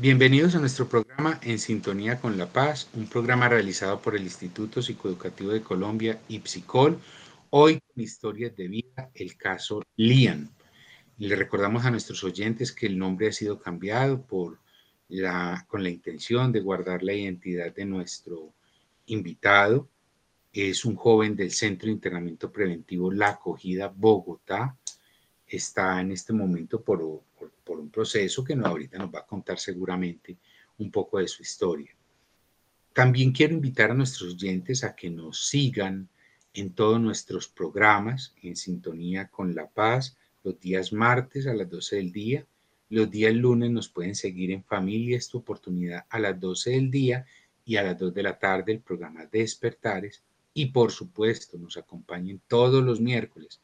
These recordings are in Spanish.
Bienvenidos a nuestro programa En Sintonía con la Paz, un programa realizado por el Instituto Psicoeducativo de Colombia, IPSICOL, hoy con historias de vida, el caso Lian. Le recordamos a nuestros oyentes que el nombre ha sido cambiado por la, con la intención de guardar la identidad de nuestro invitado. Es un joven del Centro de Internamiento Preventivo La Acogida, Bogotá. Está en este momento por por un proceso que no, ahorita nos va a contar seguramente un poco de su historia. También quiero invitar a nuestros oyentes a que nos sigan en todos nuestros programas en sintonía con La Paz los días martes a las 12 del día. Los días lunes nos pueden seguir en Familia esta oportunidad a las 12 del día y a las 2 de la tarde el programa Despertares. Y por supuesto nos acompañen todos los miércoles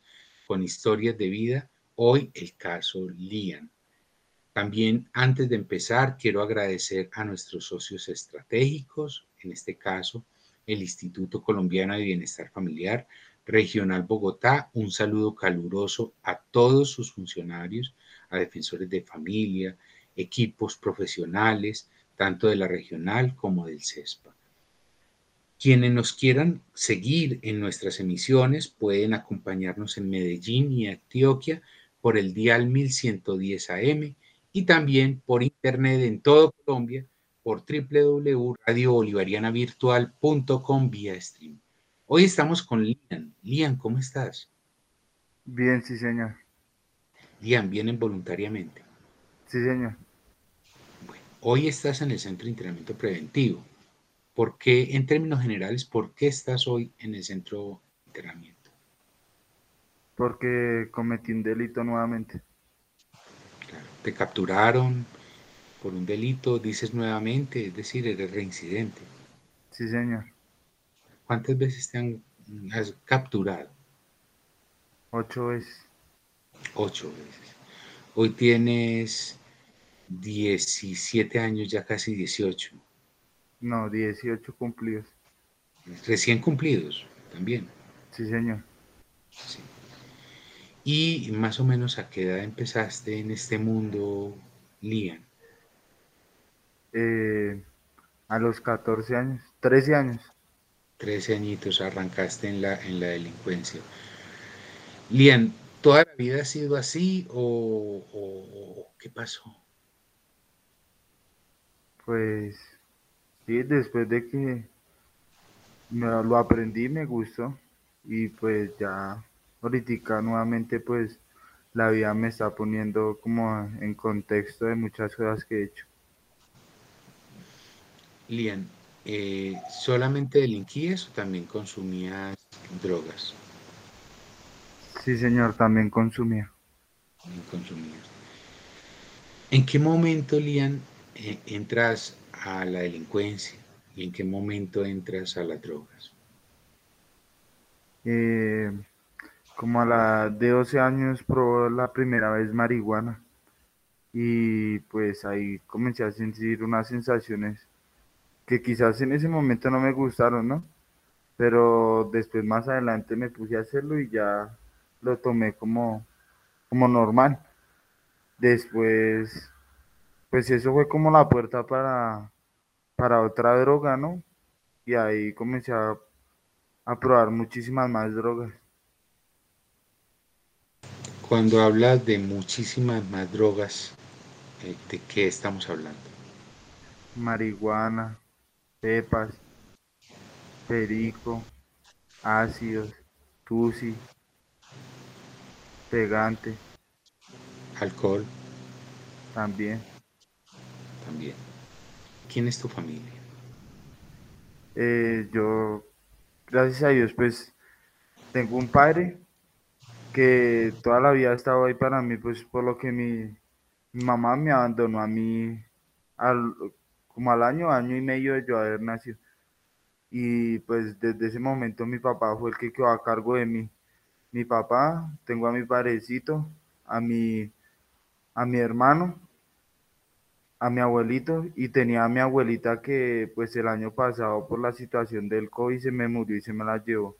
con historias de vida. Hoy el caso Lian. También antes de empezar, quiero agradecer a nuestros socios estratégicos, en este caso el Instituto Colombiano de Bienestar Familiar Regional Bogotá. Un saludo caluroso a todos sus funcionarios, a defensores de familia, equipos profesionales, tanto de la regional como del CESPA. Quienes nos quieran seguir en nuestras emisiones pueden acompañarnos en Medellín y Antioquia por el dial 1110 AM y también por internet en todo Colombia por www.radiobolivarianavirtual.com vía stream. Hoy estamos con Lian. Lian, ¿cómo estás? Bien, sí, señor. Lian, vienen voluntariamente. Sí, señor. Bueno, hoy estás en el Centro de Entrenamiento Preventivo. ¿Por qué, en términos generales, por qué estás hoy en el Centro de Entrenamiento? Porque cometí un delito nuevamente te capturaron por un delito, dices nuevamente, es decir, eres reincidente. Sí, señor. ¿Cuántas veces te han has capturado? Ocho veces. Ocho veces. Hoy tienes 17 años, ya casi 18. No, 18 cumplidos. Recién cumplidos, también. Sí, señor. Sí. ¿Y más o menos a qué edad empezaste en este mundo, Lian? Eh, a los 14 años, 13 años. 13 añitos arrancaste en la, en la delincuencia. Lian, ¿toda la vida ha sido así o, o qué pasó? Pues sí, después de que me lo aprendí, me gustó y pues ya ahorita nuevamente pues la vida me está poniendo como en contexto de muchas cosas que he hecho. Lian, eh, ¿solamente delinquías o también consumías drogas? Sí, señor, también consumía. También consumías. ¿En qué momento, Lian, eh, entras a la delincuencia y en qué momento entras a las drogas? Eh, como a la de 12 años probó la primera vez marihuana y pues ahí comencé a sentir unas sensaciones que quizás en ese momento no me gustaron, ¿no? Pero después más adelante me puse a hacerlo y ya lo tomé como, como normal. Después, pues eso fue como la puerta para, para otra droga, ¿no? Y ahí comencé a, a probar muchísimas más drogas. Cuando hablas de muchísimas más drogas, eh, ¿de qué estamos hablando? Marihuana, pepas, perico, ácidos, tusi, pegante. Alcohol. También. También. ¿Quién es tu familia? Eh, yo, gracias a Dios, pues tengo un padre que toda la vida ha estado ahí para mí, pues por lo que mi, mamá me abandonó a mí al, como al año, año y medio de yo haber nacido. Y pues desde ese momento mi papá fue el que quedó a cargo de mí. Mi papá, tengo a mi padrecito, a mi, a mi hermano, a mi abuelito y tenía a mi abuelita que pues el año pasado por la situación del COVID se me murió y se me la llevó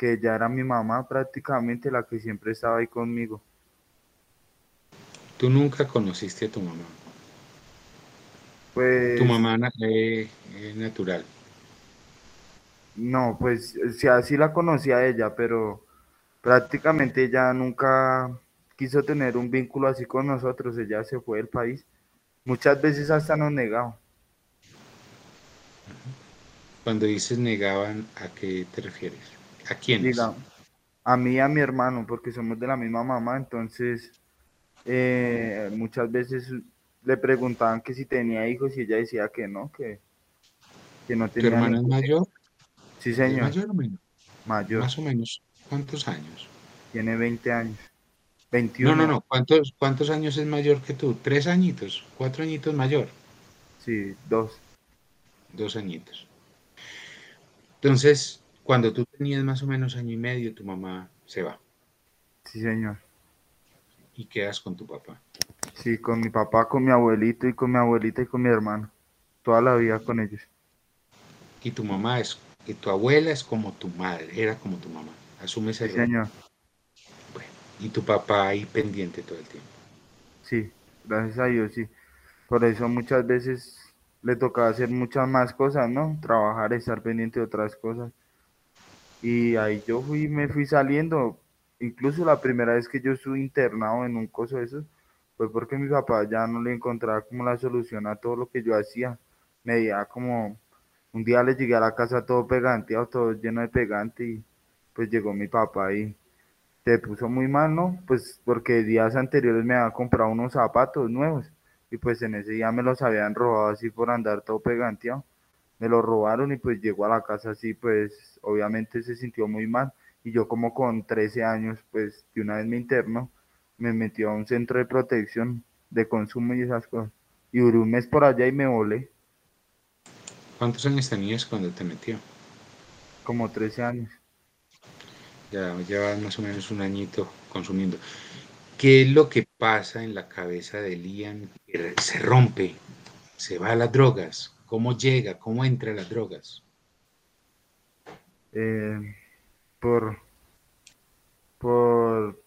que ya era mi mamá prácticamente la que siempre estaba ahí conmigo. ¿Tú nunca conociste a tu mamá? Pues Tu mamá na- eh, eh, natural. no, pues sí, así la conocía a ella, pero prácticamente ella nunca quiso tener un vínculo así con nosotros, ella se fue del país. Muchas veces hasta nos negaba. Cuando dices negaban, ¿a qué te refieres? ¿A quiénes? Diga, a mí y a mi hermano, porque somos de la misma mamá, entonces eh, muchas veces le preguntaban que si tenía hijos y ella decía que no, que, que no ¿Tu tenía hermano es ningún hijo. mayor? Sí, ¿Es señor, mayor o menos? mayor, Más o menos. ¿Cuántos años? tiene 20 años, No, no, 21, no. ¿Cuántos, cuántos años es mayor que tú? ¿Tres añitos? ¿Cuatro añitos mayor? sí, dos, Dos añitos. Entonces, cuando tú tenías más o menos año y medio, tu mamá se va sí, señor. y quedas con tu papá. Sí, con mi papá, con mi abuelito y con mi abuelita y con mi hermano. Toda la vida con ellos. Y tu mamá es, y tu abuela es como tu madre, era como tu mamá. Asume ese Sí, rol. señor. Bueno, y tu papá ahí pendiente todo el tiempo. Sí, gracias a Dios, sí. Por eso muchas veces le tocaba hacer muchas más cosas, ¿no? Trabajar, estar pendiente de otras cosas. Y ahí yo fui, me fui saliendo. Incluso la primera vez que yo estuve internado en un coso de esos, fue porque mi papá ya no le encontraba como la solución a todo lo que yo hacía. Me veía como, un día le llegué a la casa todo peganteado, todo lleno de pegante y pues llegó mi papá y se puso muy mal, ¿no? Pues porque días anteriores me había comprado unos zapatos nuevos y pues en ese día me los habían robado así por andar todo peganteado. Me los robaron y pues llegó a la casa así, pues obviamente se sintió muy mal y yo como con 13 años, pues de una vez me interno, me metió a un centro de protección de consumo y esas cosas. Y duré un mes por allá y me volé, ¿Cuántos años tenías cuando te metió? como 13 años. Ya llevas más o menos un añito consumiendo. ¿Qué es lo que pasa en la cabeza de Liam? Se rompe, se va a las drogas. ¿Cómo llega? ¿Cómo entra las drogas? eh, por, por,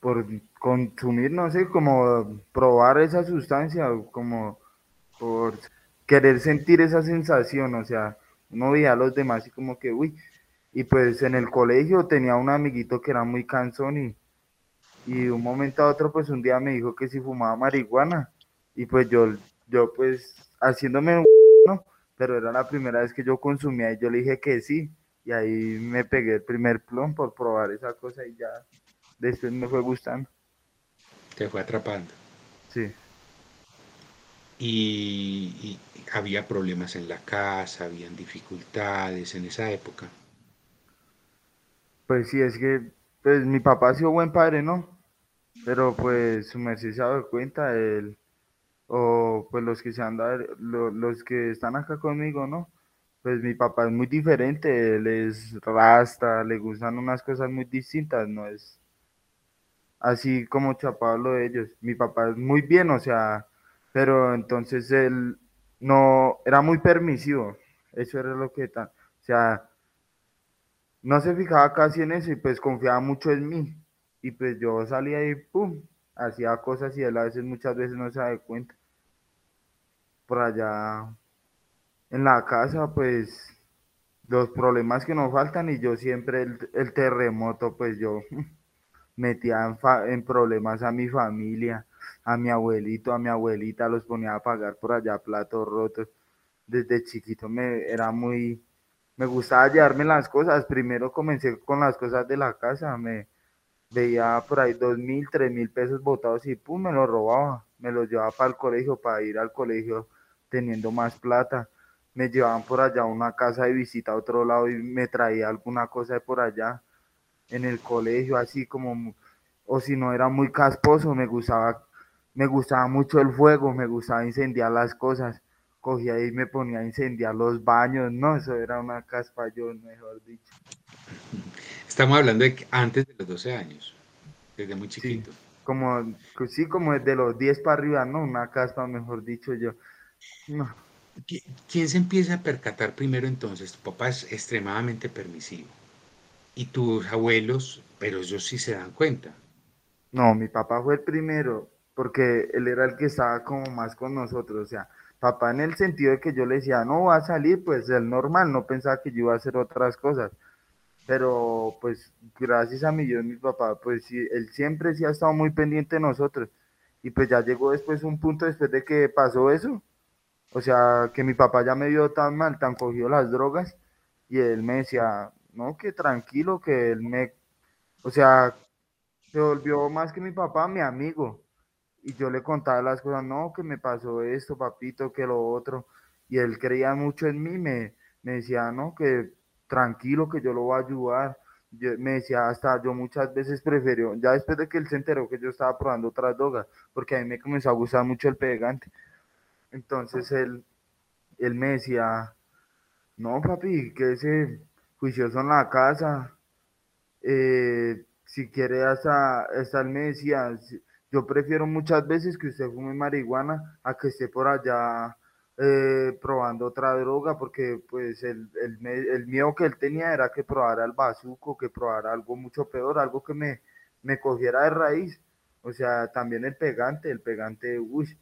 por consumir, no sé, como probar esa sustancia, como por querer sentir esa sensación, o sea, uno veía a los demás y como que, uy, y pues en el colegio tenía un amiguito que era muy cansón y, y de un momento a otro, pues un día me dijo que si fumaba marihuana, y pues yo, yo pues haciéndome un, ¿no? Pero era la primera vez que yo consumía y yo le dije que sí, y ahí me pegué el primer plom por probar esa cosa y ya después me fue gustando, Te fue atrapando. sí. Y, y había problemas en la casa, habían dificultades en esa época. Pues sí, es que pues mi papá ha sido buen padre, ¿no? Pero pues su merced se ha dado cuenta, él, o pues los que se lo- los que están acá conmigo, ¿no? Pues mi papá es muy diferente, él es rasta, le gustan unas cosas muy distintas, no es así como chapado lo de ellos. Mi papá es muy bien, o sea, pero entonces él no, era muy permisivo, eso era lo que tal, o sea, no se fijaba casi en eso y pues confiaba mucho en mí. Y pues yo salía y pum, hacía cosas y él a veces muchas veces no se da cuenta. Por allá en la casa, pues los problemas que nos faltan y yo siempre el, el terremoto, pues yo metía fa- en problemas a mi familia, a mi abuelito, a mi abuelita, los ponía a pagar por allá platos rotos. Desde chiquito me era muy, me gustaba llevarme las cosas. Primero comencé con las cosas de la casa, me veía por ahí dos mil, tres mil pesos botados y pum, me los robaba. Me los llevaba para el colegio, para ir al colegio teniendo más plata. Me llevaban por allá a una casa de visita a otro lado y me traía alguna cosa de por allá en el colegio, así como, o si no era muy casposo, me gustaba, me gustaba mucho el fuego, me gustaba incendiar las cosas. Cogía y me ponía a incendiar los baños, no, eso era una caspayón, mejor dicho. Estamos hablando de antes de los 12 años, desde muy Sí, chiquito. como, sí, como desde los 10 para arriba, no, una caspa, mejor dicho yo. No, ¿Qui- ¿Quién se empieza a percatar primero entonces? Tu papá es extremadamente permisivo. Y tus abuelos, pero ellos sí se dan cuenta. no, mi papá fue el primero. porque él era el que estaba como más con nosotros, o sea, papá en el sentido de que yo le decía, no va a salir, pues el normal, no pensaba que yo iba a hacer otras cosas, pero pues gracias a mi Dios, mi papá, pues sí, él siempre sí ha estado muy pendiente de nosotros, y pues ya llegó después un punto después de que pasó eso, o sea, que mi papá ya me vio tan mal, tan cogido las drogas, y él me decía, no, que tranquilo, que él me, o sea, se volvió más que mi papá, mi amigo. Y yo le contaba las cosas, no, que me pasó esto, papito, que lo otro. Y él creía mucho en mí, me, me decía, no, que tranquilo, que yo lo voy a ayudar. me decía, hasta yo muchas veces prefiero, ya después de que él se enteró que yo estaba probando otras drogas, porque a mí me comenzó a gustar mucho el pegante. Entonces él, él me decía, no, papi, que ese juicioso en la casa, eh, si quiere hasta, hasta él me decía, yo prefiero muchas veces que usted fume marihuana a que esté por allá eh, probando otra droga, porque pues el, el, el, miedo que él tenía era que probara el bazuco, que probara algo mucho peor, algo que me, me cogiera de raíz. O sea, también el pegante, el pegante, uy.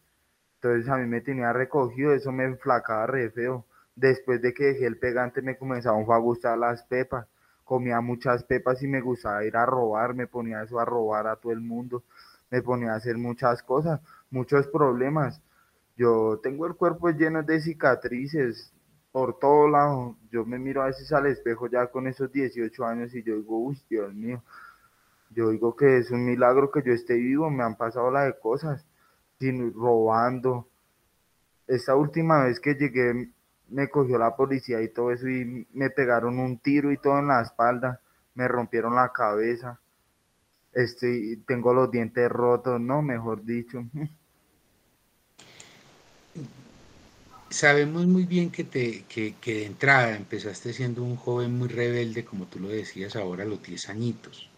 Entonces a mí me tenía recogido, eso me enflacaba re feo. Después de que dejé el pegante me comenzaron a gustar las pepas. Comía muchas pepas y me gustaba ir a robar, me ponía eso a robar a todo el mundo. Me ponía a hacer muchas cosas, muchos problemas. Yo tengo el cuerpo lleno de cicatrices por todo lado. Yo me miro a veces al espejo ya con esos 18 años y yo digo, uy, Dios mío. Yo digo que es un milagro que yo esté vivo, me han pasado las de cosas, sin, robando. Esta última vez que llegué me cogió la policía y todo eso y me pegaron un tiro y todo en la espalda, me rompieron la cabeza, este, tengo los dientes rotos, no, mejor dicho. Sabemos muy bien que, te, que, que de entrada empezaste siendo un joven muy rebelde, como tú lo decías ahora a los 10 añitos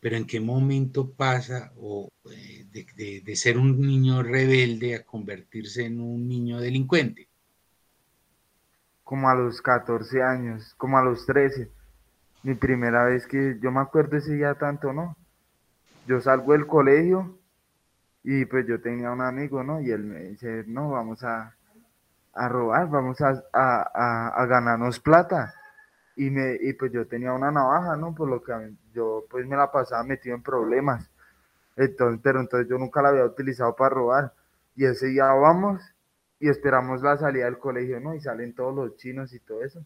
pero en qué momento pasa o, eh, de, de, ser un niño rebelde a convertirse en un niño delincuente como a los 14 años, como a los 13. Mi primera vez que yo me acuerdo ese día tanto, ¿no? Yo salgo del colegio y pues yo tenía un amigo, ¿no? Y él me dice, no, vamos a, a robar, vamos a, a, a, ganarnos plata. Y, me, y pues yo tenía una navaja, ¿no? Por lo que yo pues me la pasaba metido en problemas. Entonces, pero entonces yo nunca la había utilizado para robar. Y ese día vamos y esperamos la salida del colegio, ¿no? Y salen todos los chinos y todo eso.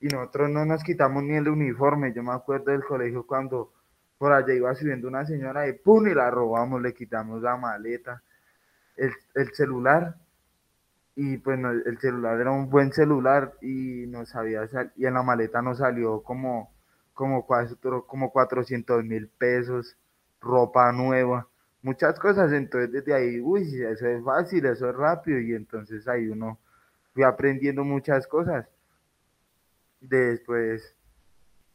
Y nosotros no nos quitamos ni el uniforme. Yo me acuerdo del colegio cuando por allá iba subiendo una señora y ¡pum! y la robamos, le quitamos la maleta, el, el celular. Y pues el celular era un buen celular y nos había y en la maleta nos salió como, como, cuatro, como 400 mil pesos, ropa nueva muchas cosas, entonces desde ahí, uy, eso es fácil, eso es rápido, y entonces ahí uno fui aprendiendo muchas cosas. Después,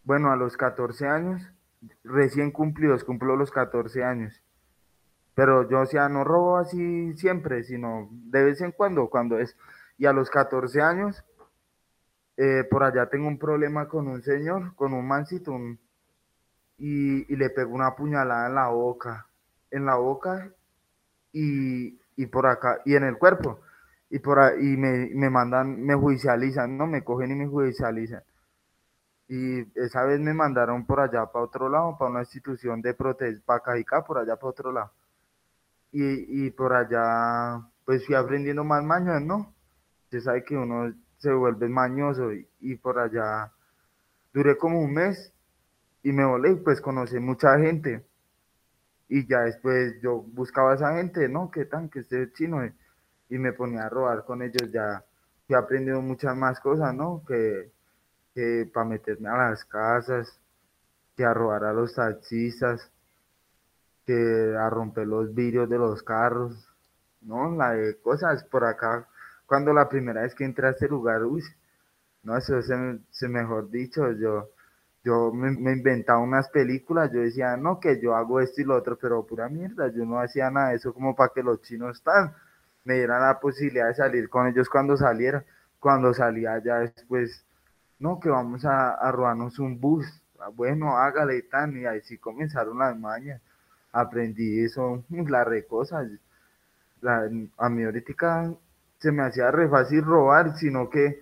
bueno, a los 14 años, recién cumplidos, cumplo los 14 años. Pero yo, o sea, no robo así siempre, sino de vez en cuando, cuando es. Y a los 14 años, eh, por allá tengo un problema con un señor, con un mancito, y, y le pego una puñalada en la boca en la boca y, y por acá, y en el cuerpo. Y por ahí me, me mandan, me judicializan, no me cogen y me judicializan. Y esa vez me mandaron por allá para otro lado, para una institución de protesta, para Cajicá, por allá para otro lado. Y, y por allá, pues fui aprendiendo más maños, ¿no? Se sabe que uno se vuelve mañoso y, por allá duré como un mes y me volé pues conocí mucha gente y ya después yo buscaba a esa gente, ¿no? ¿Qué tan que esté chino? Y me ponía a robar con ellos, ya he aprendido muchas más cosas, ¿no? Que, que para meterme a las casas, que a robar a los taxistas, que a romper los vidrios de los carros, ¿no? La de cosas por acá. Cuando la primera vez que entré a este lugar, uy, no, eso es mejor dicho, yo yo me, inventaba unas películas, yo decía, no, que yo hago esto y lo otro, pero pura mierda, yo no hacía nada de eso como para que los chinos están, me dieran la posibilidad de salir con ellos cuando saliera, cuando salía ya después, no, que vamos a, a robarnos un bus, ah, bueno, hágale y tan, y ahí sí comenzaron las mañas, aprendí eso, la recosa. La, a mí ahorita se me hacía re fácil robar, sino que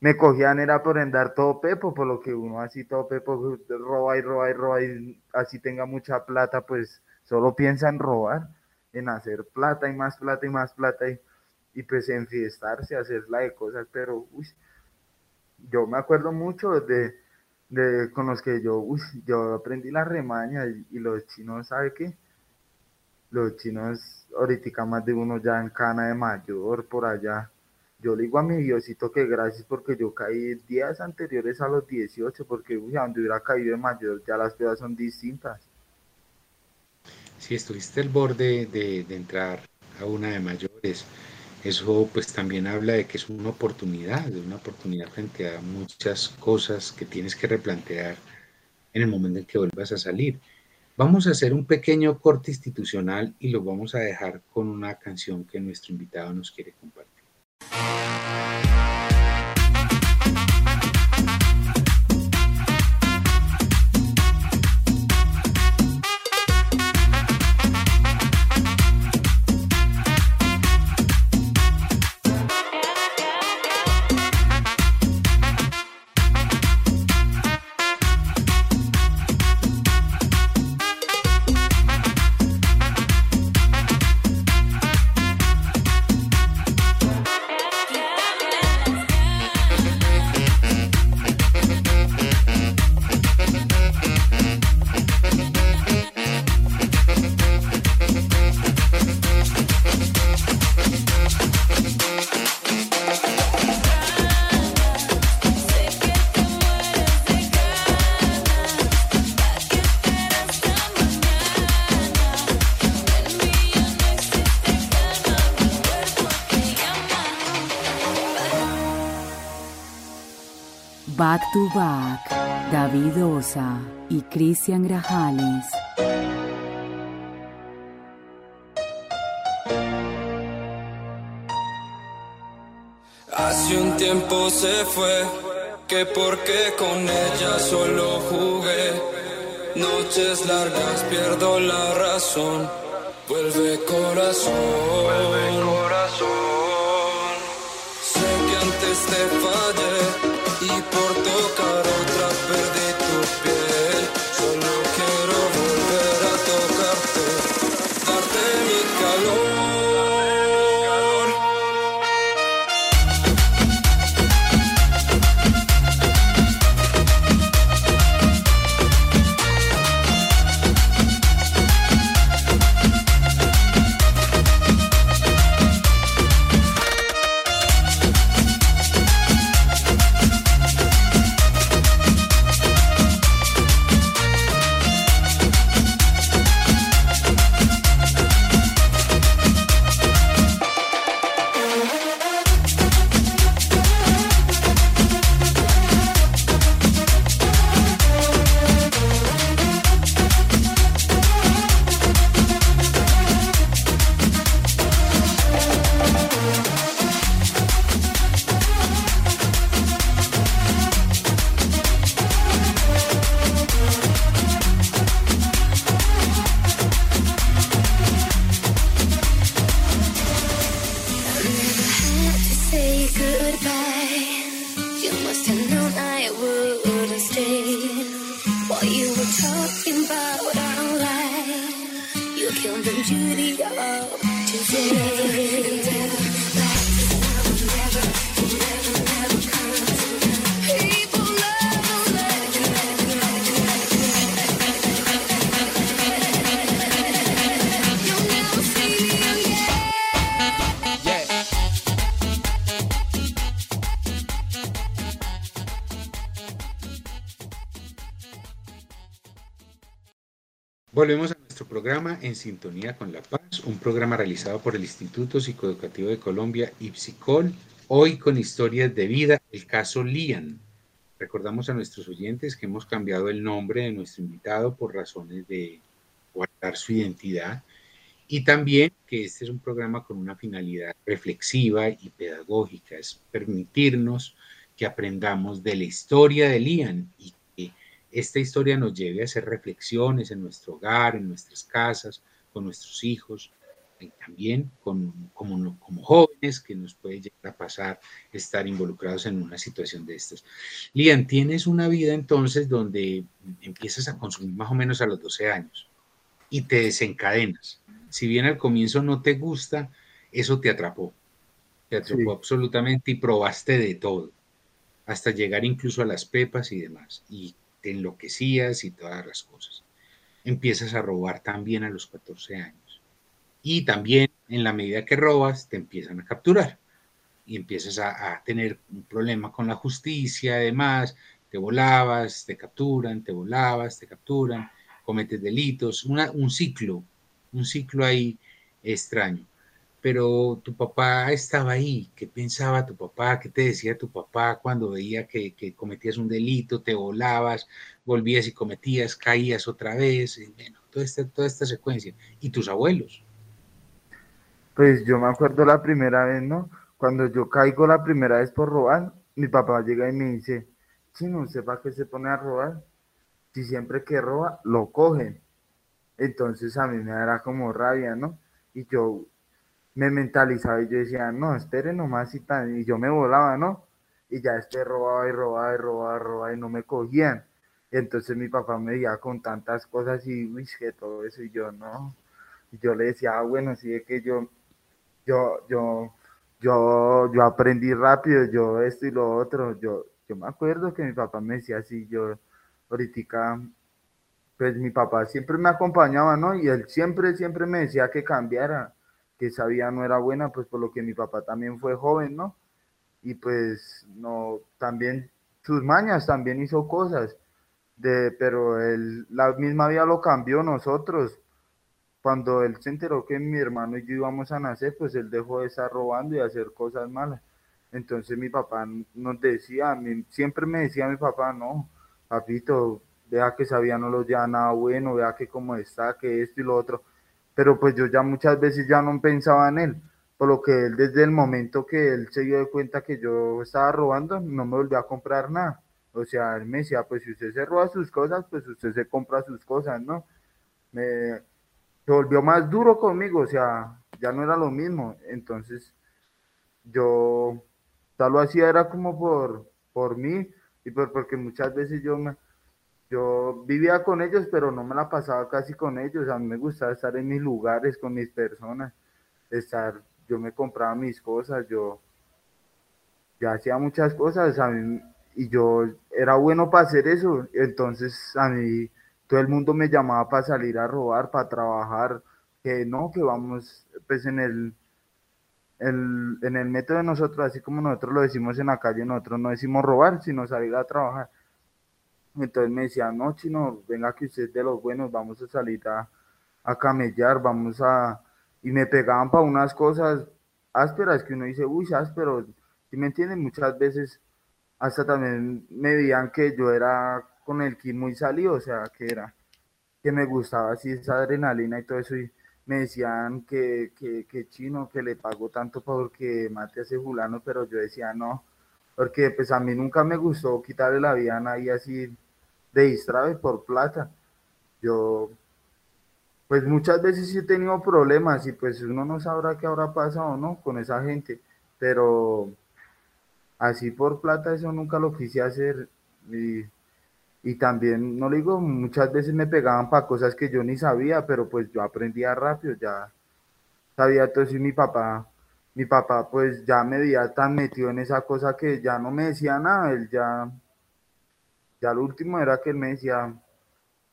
me cogían era por andar todo pepo, por lo que uno así todo pepo roba y roba y roba y así tenga mucha plata, pues solo piensa en robar, en hacer plata y más plata y más plata y, y pues enfiestarse, hacerla de cosas, pero uy, yo me acuerdo mucho de, de con los que yo, uy, yo aprendí la remaña y, los chinos, ¿sabe qué? Los chinos ahorita más de uno ya en cana de mayor por allá yo le digo a mi Diosito que gracias porque yo caí días anteriores a los 18, porque uy, a donde hubiera caído de mayor ya las cosas son distintas. Si estuviste al borde de, de, entrar a una de mayores, eso pues también habla de que es una oportunidad, de una oportunidad frente a muchas cosas que tienes que replantear en el momento en que vuelvas a salir. Vamos a hacer un pequeño corte institucional y lo vamos a dejar con una canción que nuestro invitado nos quiere compartir. To Back, David Osa y Cristian Grajales. Hace un tiempo se fue, que porque con ella solo jugué. Noches largas pierdo la razón, vuelve corazón. Vuelve corazón. Sé que antes te fallé En Sintonía con la Paz, un programa realizado por el Instituto Psicoeducativo de Colombia, IPSICOL, hoy con historias de vida, el caso Lian. Recordamos a nuestros oyentes que hemos cambiado el nombre de nuestro invitado por razones de guardar su identidad y también que este es un programa con una finalidad reflexiva y pedagógica, es permitirnos que aprendamos de la historia de Lian y esta historia nos lleve a hacer reflexiones en nuestro hogar, en nuestras casas, con nuestros hijos, y también con, como, como jóvenes que nos puede llegar a pasar estar involucrados en una situación de estas. Lian, tienes una vida entonces donde empiezas a consumir más o menos a los 12 años y te desencadenas. Si bien al comienzo no te gusta, eso te atrapó. Te atrapó absolutamente y probaste de todo, hasta llegar incluso a las pepas y demás. Y te enloquecías y todas las cosas. Empiezas a robar también a los 14 años. Y también en la medida que robas, te empiezan a capturar. Y empiezas a, tener un problema con la justicia, además, te volabas, te capturan, te volabas, te capturan, cometes delitos, un ciclo, un ciclo ahí extraño pero tu papá estaba ahí. ¿Qué pensaba tu papá? ¿Qué te decía tu papá cuando veía que, cometías un delito, te volabas, volvías y cometías, caías otra vez? bueno, toda esta, toda esta secuencia. ¿Y tus abuelos? Pues yo me acuerdo la primera vez, ¿no? Cuando yo caigo la primera vez por robar, mi papá llega y me dice, si no sepa que se pone a robar, si siempre que roba, lo cogen. Entonces a mí me da como rabia, ¿no? Y yo me mentalizaba y yo decía, no, espere nomás y tal, y yo me volaba, ¿no? Y ya este robaba y robaba y robaba, y robaba y no me cogían. Y entonces mi papá me decía con tantas cosas y, uy, que todo eso, y yo, no. Yo le decía, ah, bueno, sí es que yo, yo, yo, yo, yo aprendí rápido, yo esto y lo otro, yo, yo me acuerdo que mi papá me decía así, yo, ahorita, pues mi papá siempre me acompañaba, ¿no? Y él siempre, siempre me decía que cambiara que vida no era buena, pues por lo que mi papá también fue joven, ¿no? Y pues no, también sus mañas, también hizo cosas, de, pero él, la misma vida lo cambió nosotros. Cuando él se enteró que mi hermano y yo íbamos a nacer, pues él dejó de estar robando y hacer cosas malas. Entonces mi papá nos decía, siempre me decía mi papá, no, papito, vea que sabía no lo lleva nada bueno, vea que cómo está, que esto y lo otro pero pues yo ya muchas veces ya no pensaba en él, por lo que él desde el momento que él se dio de cuenta que yo estaba robando, no me volvió a comprar nada. O sea, él me decía, pues si usted se roba sus cosas, pues usted se compra sus cosas, ¿no? Me se volvió más duro conmigo, o sea, ya no era lo mismo. Entonces, yo tal lo hacía era como por, por mí y por, porque muchas veces yo me, yo vivía con ellos, pero no me la pasaba casi con ellos. A mí me gustaba estar en mis lugares, con mis personas, estar, yo me compraba mis cosas, yo ya hacía muchas cosas a mí, y yo era bueno para hacer eso. Entonces a mí todo el mundo me llamaba para salir a robar, para trabajar, que no, que vamos pues en el, el, en el método de nosotros, así como nosotros lo decimos en la calle, nosotros no decimos robar, sino salir a trabajar entonces me decía, no, chino, venga que usted es de los buenos, vamos a salir a, a camellar, vamos a... Y me pegaban para unas cosas ásperas que uno dice, uy, áspero, si me entienden? Muchas veces hasta también me veían que yo era con el ki muy salido, o sea, que era, que me gustaba así esa adrenalina y todo eso, y me decían que, que, que chino, que le pago tanto porque mate a ese fulano, pero yo decía, no, porque pues a mí nunca me gustó quitarle la vida a nadie así de distrae por plata. Yo, pues muchas veces sí he tenido problemas y pues uno no sabrá qué habrá pasado, ¿no? Con esa gente, pero así por plata eso nunca lo quise hacer y, y también, no le digo, muchas veces me pegaban para cosas que yo ni sabía, pero pues yo aprendía rápido, ya sabía todo eso y mi papá mi papá pues ya me veía tan metido en esa cosa que ya no me decía nada, él ya, ya lo último era que él me decía,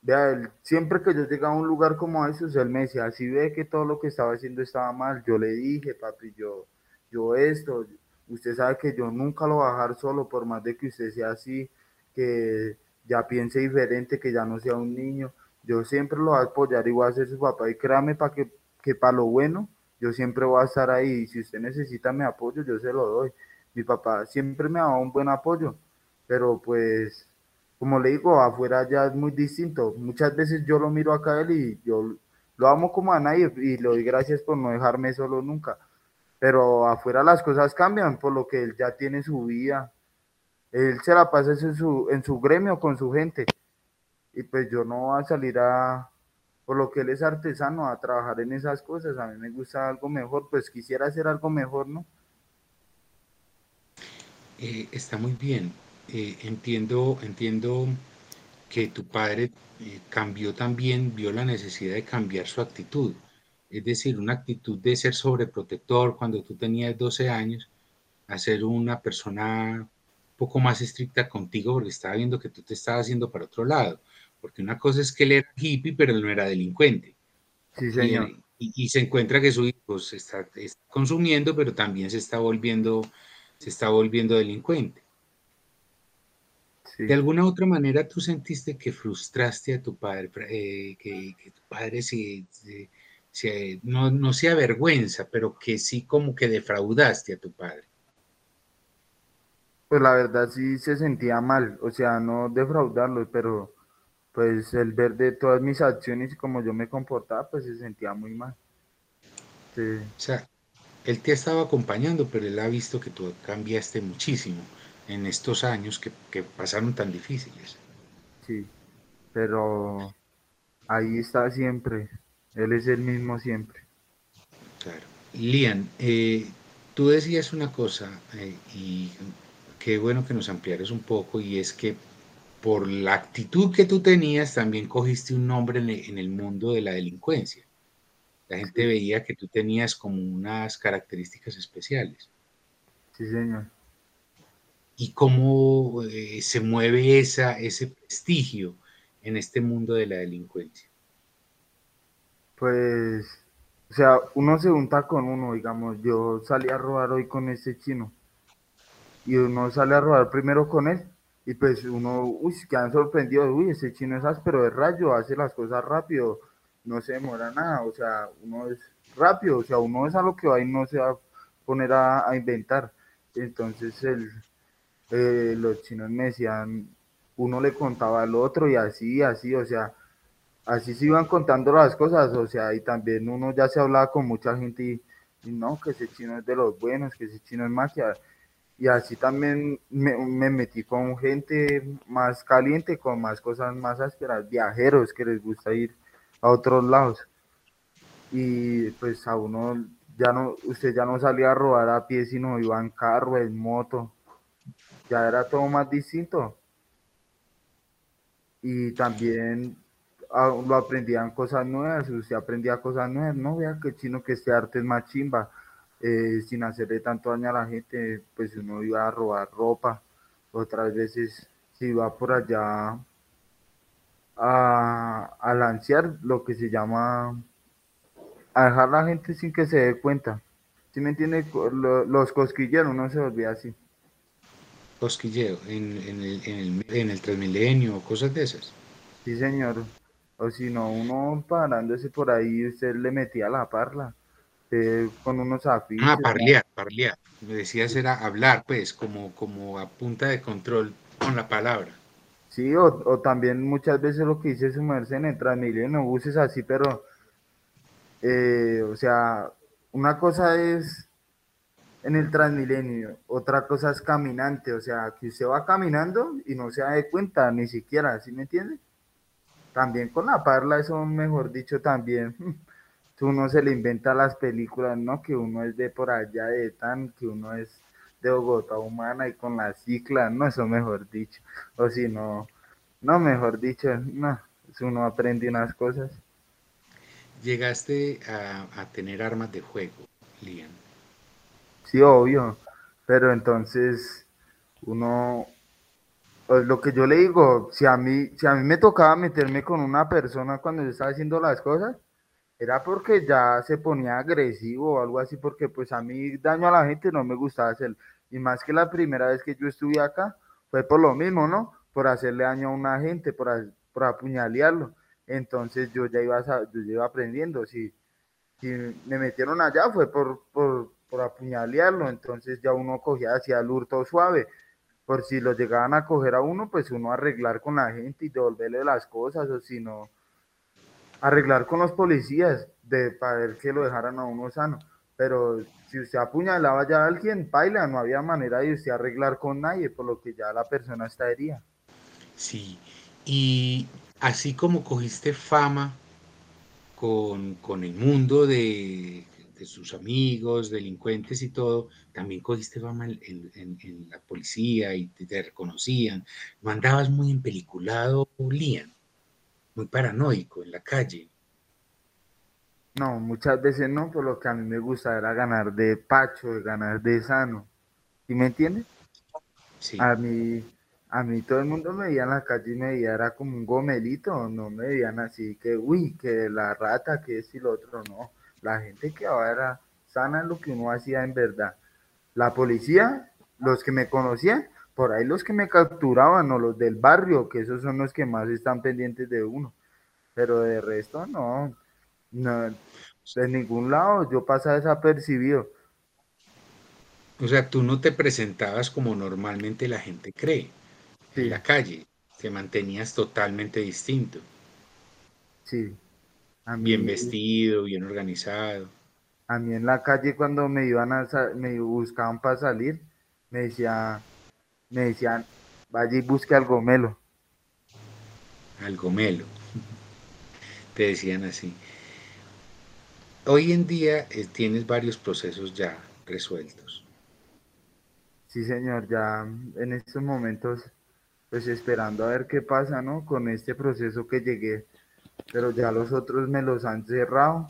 vea, él, siempre que yo llegaba a un lugar como esos, él me decía, si ve que todo lo que estaba haciendo estaba mal, yo le dije, papi, yo, yo esto, usted sabe que yo nunca lo voy a dejar solo, por más de que usted sea así, que ya piense diferente, que ya no sea un niño, yo siempre lo voy a apoyar y voy a ser su papá, y créame para que, que para lo bueno, yo siempre voy a estar ahí. Si usted necesita mi apoyo, yo se lo doy. Mi papá siempre me ha dado un buen apoyo, pero pues, como le digo, afuera ya es muy distinto. Muchas veces yo lo miro acá a él y yo lo amo como a nadie y le doy gracias por no dejarme solo nunca. Pero afuera las cosas cambian, por lo que él ya tiene su vida. Él se la pasa en su, en su gremio con su gente. y pues yo no voy a salir a, por lo que él es artesano, a trabajar en esas cosas. A mí me gusta algo mejor, pues quisiera hacer algo mejor, ¿no? Eh, está muy bien. Eh, entiendo, entiendo que tu padre eh, cambió también, vio la necesidad de cambiar su actitud. Es decir, una actitud de ser sobreprotector cuando tú tenías 12 años, a ser una persona un poco más estricta contigo porque estaba viendo que tú te estabas haciendo para otro lado. Porque una cosa es que él era hippie, pero él no era delincuente. Sí, señor. Y, se encuentra que su hijo se está, está, consumiendo, pero también se está volviendo, se está volviendo delincuente. De alguna otra manera tú sentiste que frustraste a tu padre, eh, que, tu padre no, no se avergüenza, pero que sí como que defraudaste a tu padre. Pues la verdad sí se sentía mal, o sea, no defraudarlo, pero pues el ver de todas mis acciones y como yo me comportaba, pues se sentía muy mal. O sea, él te ha estado acompañando, pero él ha visto que tú cambiaste muchísimo en estos años que, que pasaron tan difíciles. Sí, pero ahí está siempre. Él es el mismo siempre. Claro. Lian, eh, tú decías una cosa eh, y qué bueno que nos ampliaras un poco y es que por la actitud que tú tenías también cogiste un nombre en el mundo de la delincuencia. La gente veía que tú tenías como unas características especiales. Sí, señor y cómo eh, se mueve esa, ese prestigio en este mundo de la delincuencia? Pues, o sea, uno se junta con uno, digamos, yo salí a robar hoy con ese chino y uno sale a robar primero con él y pues uno, uy, quedan sorprendidos, uy, ese chino es áspero de rayo, hace las cosas rápido, no se demora nada, o sea, uno es rápido, o sea, uno es a lo que va y no se va a poner a, a inventar. Entonces el, eh, los chinos me decían, uno le contaba al otro y así, así, o sea, así se iban contando las cosas, o sea, y también uno ya se hablaba con mucha gente y, no, que ese chino es de los buenos, que ese chino es magia. Y así también me, me, metí con gente más caliente, con más cosas más ásperas, viajeros que les gusta ir a otros lados. Y pues a uno ya no, usted ya no salía a robar a pie, sino iba en carro, en moto ya era todo más distinto. Y también ah, lo aprendían cosas nuevas, usted aprendía cosas nuevas, no vea que chino que este arte es más chimba, eh, sin hacerle tanto daño a la gente, pues uno iba a robar ropa, otras veces se iba por allá a, a lancear lo que se llama a dejar a la gente sin que se dé cuenta. si me entiende? Los cosquilleros, no se olvida así cosquilleo en, en, el, en, el, en el Transmilenio, cosas de esas. Sí, señor. O si no, uno parándose por ahí, usted le metía la parla con unos afiches. Ah, parlear, parlear. Me decías era hablar, pues, como, como a punta de control con la palabra. Sí, o, o también muchas veces lo que dice sumerse en el Transmilenio, buses así, pero, eh, o sea, una cosa es en el Transmilenio. Otra cosa es caminante, o sea, que usted va caminando y no se da cuenta ni siquiera, ¿sí me entiende? También con la parla, eso mejor dicho, también uno se le inventa las películas, ¿no? Que uno es de por allá de tan, que uno es de Bogotá humana y con la cicla, no, eso mejor dicho. O si no, no, mejor dicho, no, uno aprende unas cosas. Llegaste a, a tener armas de juego, Liam. Sí, obvio, pero entonces uno, pues lo que yo le digo, si a mí, si a mí me tocaba meterme con una persona cuando yo estaba haciendo las cosas, era porque ya se ponía agresivo o algo así, porque pues a mí daño a la gente no me gustaba hacer. Y más que la primera vez que yo estuve acá, fue por lo mismo, ¿no? Por hacerle daño a una gente, por, por apuñalearlo. Entonces yo ya iba, yo iba aprendiendo. Si, si me metieron allá fue por, por, por apuñalearlo, entonces ya uno cogía hacia el hurto suave, por si lo llegaban a coger a uno, pues uno arreglar con la gente y devolverle las cosas, o si no, arreglar con los policías de, para ver que lo dejaran a uno sano. Pero si usted apuñalaba ya a alguien, baila, no había manera de usted arreglar con nadie, por lo que ya la persona está herida. Sí, y así como cogiste fama con, el mundo de, sus amigos, delincuentes y todo, también cogiste fama en, la policía y te, reconocían. No andabas muy empeliculado, Lian, muy paranoico en la calle. No, muchas veces no, por lo que a mí me gusta era ganar de pacho, ganar de sano. ¿Y me entiendes? Sí. A mí, a mí todo el mundo me veía en la calle y me veía, era como un gomelito, no me veían así que, uy, que la rata, que es y lo otro, no. La gente que ahora era sana en lo que uno hacía en verdad. La policía, los que me conocían, por ahí los que me capturaban o los del barrio, que esos son los que más están pendientes de uno. Pero de resto, no, no, de ningún lado yo pasaba desapercibido. O sea, tú no te presentabas como normalmente la gente cree en la calle, te mantenías totalmente distinto. Sí. bien vestido, bien organizado. A mí en la calle cuando me iban a me buscaban para salir, me decía, me decían, vaya y busque al gomelo. Al gomelo. Te decían así. Hoy en día eh, tienes varios procesos ya resueltos. Sí, señor, ya en estos momentos pues esperando a ver qué pasa, ¿no? Con este proceso que llegué, pero ya los otros me los han cerrado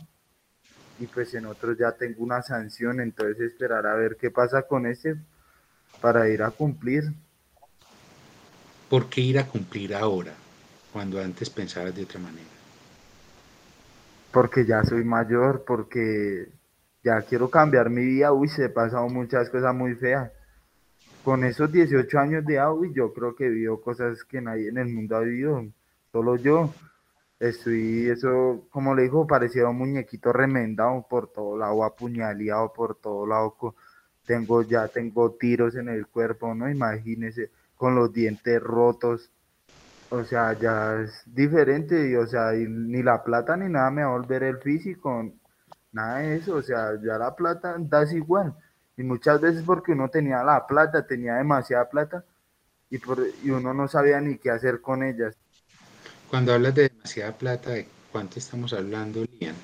y pues en otros ya tengo una sanción, entonces esperar a ver qué pasa con este para ir a cumplir. ¿Por qué ir a cumplir ahora, cuando antes pensabas de otra manera? Porque ya soy mayor, porque ya quiero cambiar mi vida, uy, se he pasado muchas cosas muy feas con esos 18 años de Audi, yo creo que vivió cosas que nadie en el mundo ha vivido, solo yo. Estoy, eso, como le dijo, parecía un muñequito remendado por todo lado, apuñaleado por todo lado. Tengo, ya tengo tiros en el cuerpo, ¿no? Imagínese, con los dientes rotos. O sea, ya es diferente, y, o sea, ni la plata ni nada me va a volver el físico, nada de eso, o sea, ya la plata da igual y muchas veces porque uno tenía la plata, tenía demasiada plata y, por, y uno no sabía ni qué hacer con ellas. Cuando hablas de demasiada plata, ¿de cuánto estamos hablando, Lian?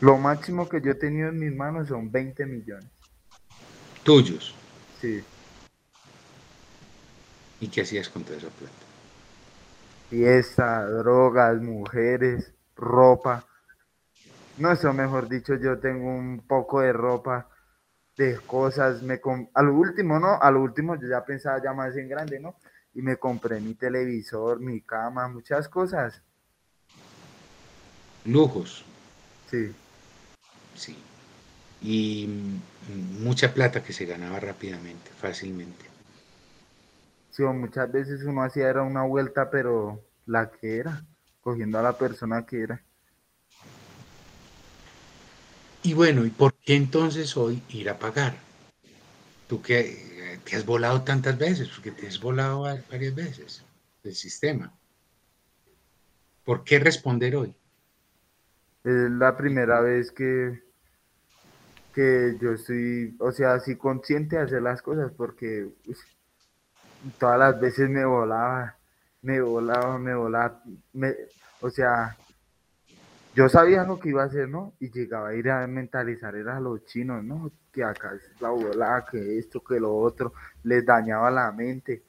Lo máximo que yo he tenido en mis manos son 20 millones. ¿Tuyos? Sí. ¿Y qué hacías con toda esa plata? Fiesta, drogas, mujeres, ropa. No, eso mejor dicho, yo tengo un poco de ropa de cosas, me a lo último, ¿no? A lo último yo ya pensaba ya más en grande, ¿no? Y me compré mi televisor, mi cama, muchas cosas. Lujos. Sí. Sí. Y mucha plata que se ganaba rápidamente, fácilmente. Sí, muchas veces uno hacía era una vuelta, pero la que era, cogiendo a la persona que era. Y bueno, ¿y por qué entonces hoy ir a pagar? Tú que eh, te has volado tantas veces, porque te has volado varias veces del sistema. ¿Por qué responder hoy? Es la primera vez que, que yo estoy, o sea, así consciente de hacer las cosas, porque todas las veces me volaba, me volaba, me volaba, me, o sea, yo sabía lo que iba a hacer, ¿no? Y llegaba a ir a mentalizar era a los chinos, ¿no? Que acá es la bola, que esto, que lo otro, les dañaba la mente.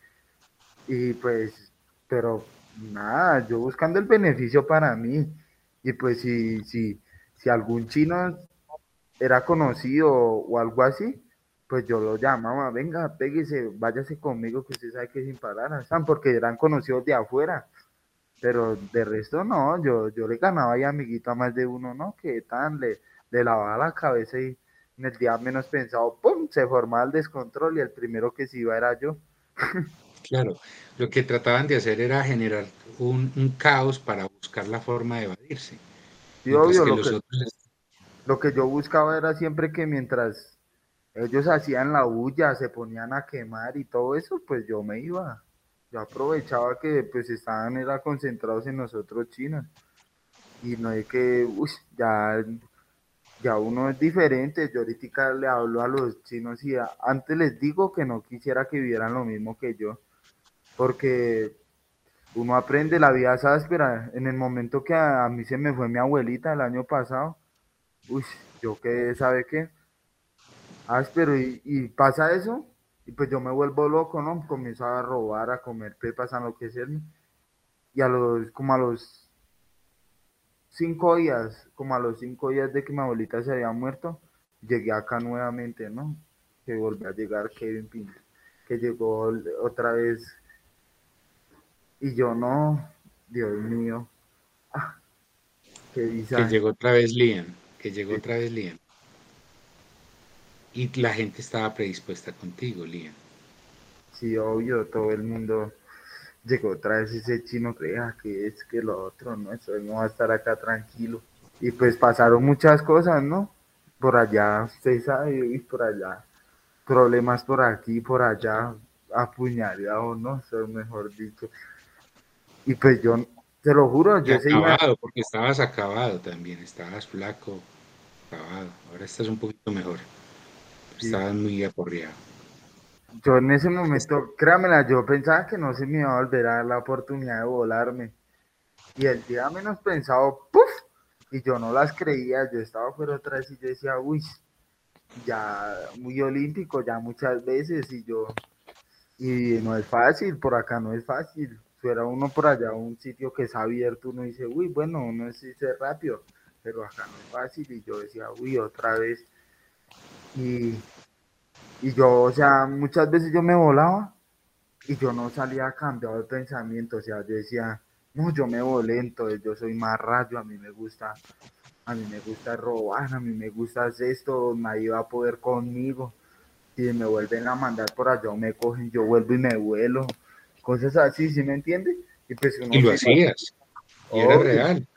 Y pues, pero nada, yo buscando el beneficio para mí. Y pues si, si, si algún chino era conocido o algo así, pues yo lo llamaba, venga, péguese, váyase conmigo, que usted sabe que sin parar, están porque eran conocidos de afuera pero de resto no, yo, yo le ganaba ahí amiguito a más de uno, ¿no? Que tan le, le lavaba la cabeza y en el día menos pensado, ¡pum! se formaba el descontrol y el primero que se iba era yo. Claro, lo que trataban de hacer era generar un, caos para buscar la forma de evadirse. Sí, obvio, lo, que, lo que yo buscaba era siempre que mientras ellos hacían la bulla, se ponían a quemar y todo eso, pues yo me iba. Yo aprovechaba que pues estaban era concentrados en nosotros chinos. Y no es que uy, ya ya uno es diferente. Yo ahorita le hablo a los chinos y antes les digo que no quisiera que vivieran lo mismo que yo porque uno aprende, la vida es áspera. En el momento que a, a mí se me fue mi abuelita el año pasado, uy, yo qué, ¿sabe qué? Áspero y, y pasa eso, y pues yo me vuelvo loco, ¿no? Comienzo a robar, a comer pepas, a enloquecerme. Y a los, como a los cinco días, como a los cinco días de que mi abuelita se había muerto, llegué acá nuevamente, ¿no? Que volvió a llegar Kevin Pinto, que llegó otra vez. Y yo no, Dios mío. Ah, qué Que visaje. llegó otra vez Liam, que llegó Sí. otra vez Liam. Y la gente estaba predispuesta contigo, Liam. Sí, obvio, todo el mundo llegó otra vez ese chino, crea que es que lo otro, ¿no? Eso no va a estar acá tranquilo. Y pues pasaron muchas cosas, ¿no? Por allá, usted sabe, y por allá, problemas por aquí, por allá, apuñalado, ¿no? Eso es mejor dicho. Y pues yo, te lo juro, Y yo acabado, porque estabas acabado también, estabas flaco, acabado. Ahora estás un poquito mejor. Sí. Estabas muy aporreado. Yo en ese momento, créamela, yo pensaba que no se me iba a volver a dar la oportunidad de volarme. Y el día menos pensado, ¡puf! Y yo no las creía, yo estaba fuera otra vez y yo decía, uy, ya muy olímpico, ya muchas veces, y yo, y no es fácil, por acá no es fácil. Fuera uno por allá, un sitio que es abierto, uno dice, uy, bueno, uno es dice rápido, pero acá no es fácil, y yo decía, uy, otra vez. Y, y yo, o sea, muchas veces yo me volaba y yo no salía cambiado de pensamiento, o sea, yo decía, no, yo me volé, entonces yo soy más rayo, a mí me gusta, a mí me gusta robar, a mí me gusta hacer esto, nadie va a poder conmigo. Si me vuelven a mandar por allá o me cogen, yo vuelvo y me vuelo, cosas así, ¿sí me entiende? Y pues uno Y lo hacías. Y era real.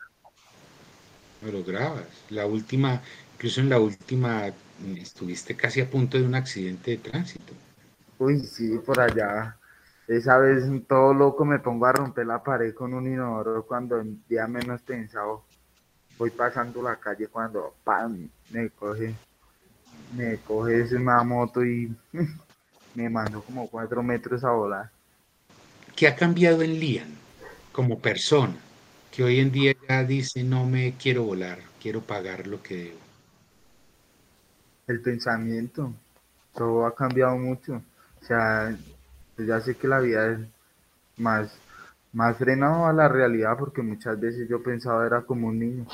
Lo lograbas. La última, incluso en la última, mm, estuviste casi a punto de un accidente de tránsito. Uy, sí, por allá. Esa vez todo loco me pongo a romper la pared con un inodoro cuando día menos pensado. Voy pasando la calle cuando ¡pam! me coge, me coge esa moto y me mandó como cuatro metros a volar. ¿Qué ha cambiado en Lian como persona? Que hoy en día ya dice, no me quiero volar, quiero pagar lo que debo. El pensamiento, todo ha cambiado mucho. O sea, ya sé que la vida es más, más frenado a la realidad porque muchas veces yo pensaba era como un niño.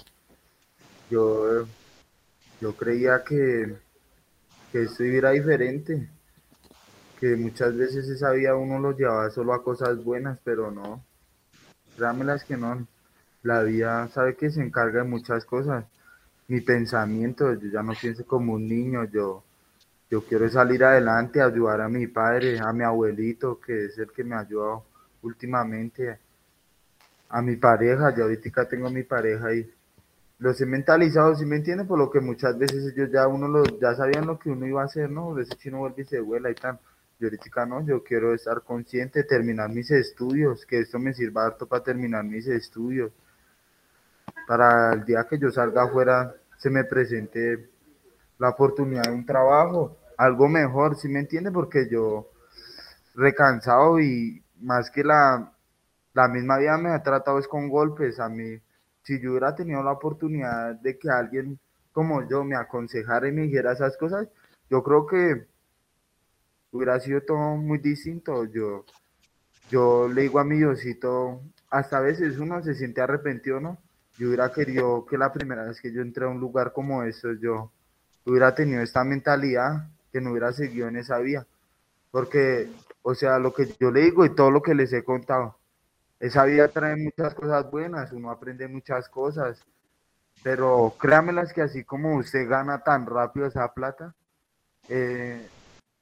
Yo, yo creía que, que esto era diferente, que muchas veces esa vida uno lo llevaba solo a cosas buenas, pero no. Créanmelas que no. La vida sabe que se encarga de muchas cosas. Mi pensamiento, yo ya no pienso como un niño, yo, yo quiero salir adelante, ayudar a mi padre, a mi abuelito, que es el que me ha ayudado últimamente, a mi pareja, yo ahorita tengo a mi pareja y los he mentalizado, ¿sí me entienden? Por lo que muchas veces ellos ya uno lo, ya sabían lo que uno iba a hacer, ¿no? Ese chino vuelve y se vuela y tal. Yo ahorita no, yo quiero estar consciente, terminar mis estudios, que esto me sirva harto para terminar mis estudios. Para el día que yo salga afuera se me presente la oportunidad de un trabajo, algo mejor, ¿sí me entiende? Porque yo recansado y más que la, la misma vida me ha tratado es con golpes. A mí, si yo hubiera tenido la oportunidad de que alguien como yo me aconsejara y me dijera esas cosas, yo creo que hubiera sido todo muy distinto. Yo, yo le digo a mi Diosito, hasta a veces uno se siente arrepentido, ¿no? Yo hubiera querido que la primera vez que yo entré a un lugar como eso, yo hubiera tenido esta mentalidad, que no hubiera seguido en esa vía. Porque, o sea, lo que yo le digo y todo lo que les he contado, esa vida trae muchas cosas buenas, uno aprende muchas cosas, pero créamelas que así como usted gana tan rápido esa plata, eh,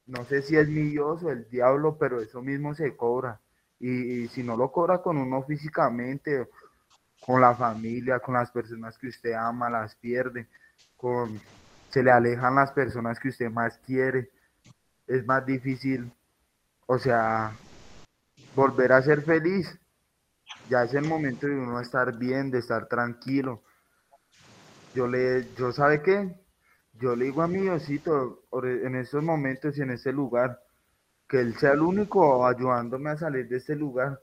no sé si es mi Dios o el diablo, pero eso mismo se cobra. Y, y si no lo cobra con uno físicamente, con la familia, con las personas que usted ama, las pierde, con, se le alejan las personas que usted más quiere, es más difícil, o sea, volver a ser feliz. Ya es el momento de uno estar bien, de estar tranquilo. Yo le, yo sabe qué, yo le digo a mi Diosito en estos momentos y en este lugar, que Él sea el único ayudándome a salir de este lugar,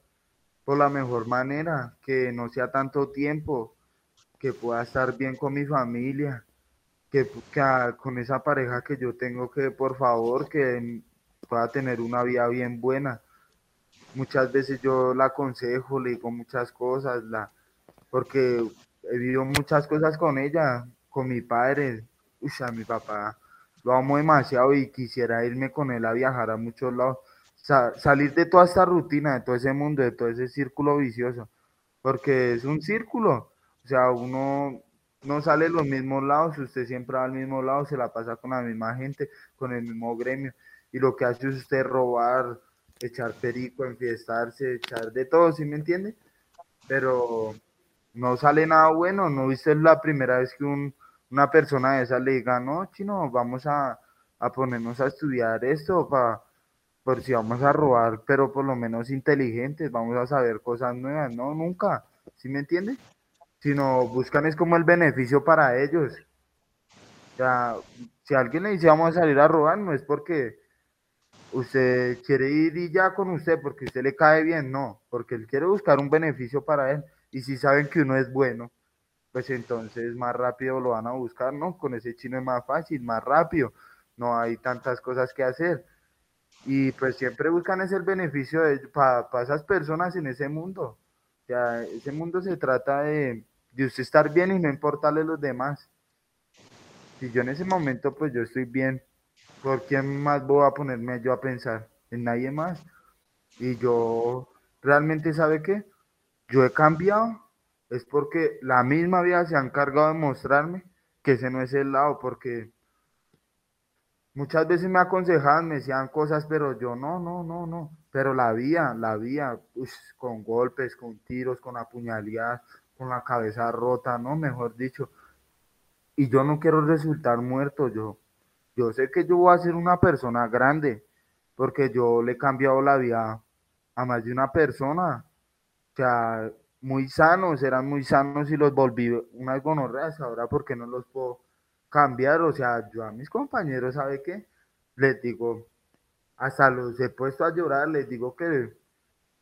por la mejor manera, que no sea tanto tiempo, que pueda estar bien con mi familia, que, con esa pareja que yo tengo, que por favor, que pueda tener una vida bien buena. Muchas veces yo la aconsejo, le digo muchas cosas, la, porque he vivido muchas cosas con ella, con mi padre, a mi papá lo amo demasiado y quisiera irme con él a viajar a muchos lados, salir de toda esta rutina, de todo ese mundo, de todo ese círculo vicioso, porque es un círculo, o sea, uno no sale de los mismos lados, usted siempre va al mismo lado, se la pasa con la misma gente, con el mismo gremio, y lo que hace es usted robar, echar perico, enfiestarse, echar de todo, ¿sí me entiende? Pero no sale nada bueno, no viste la primera vez que un, una persona de esa le diga, no, chino, vamos a, a ponernos a estudiar esto para por si vamos a robar, pero por lo menos inteligentes, vamos a saber cosas nuevas, no, nunca, ¿sí me entiende? Sino buscan es como el beneficio para ellos. O sea, si alguien le dice vamos a salir a robar, no es porque usted quiere ir y ya con usted, porque usted le cae bien, no, porque él quiere buscar un beneficio para él. Y si saben que uno es bueno, pues entonces más rápido lo van a buscar, ¿no? Con ese chino es más fácil, más rápido, no hay tantas cosas que hacer. Y pues siempre buscan ese beneficio para esas personas en ese mundo. O sea, ese mundo se trata de, de usted estar bien y no importarle a los demás. Si yo en ese momento pues yo estoy bien, ¿por quién más voy a ponerme yo a pensar? En nadie más. Y yo realmente, ¿sabe qué? Yo he cambiado, es porque la misma vida se ha encargado de mostrarme que ese no es el lado, porque muchas veces me aconsejaban, me decían cosas, pero yo no, no, no, no. Pero la vía, la vía, con golpes, con tiros, con apuñaladas, con la cabeza rota, no, mejor dicho. Y yo no quiero resultar muerto, yo. Yo sé que yo voy a ser una persona grande, porque yo le he cambiado la vida a más de una persona. O sea, muy sanos, eran muy sanos y los volví unas gonorreas, ahora porque no los puedo cambiar, o sea, yo a mis compañeros, ¿sabe qué? Les digo, hasta los he puesto a llorar, les digo que,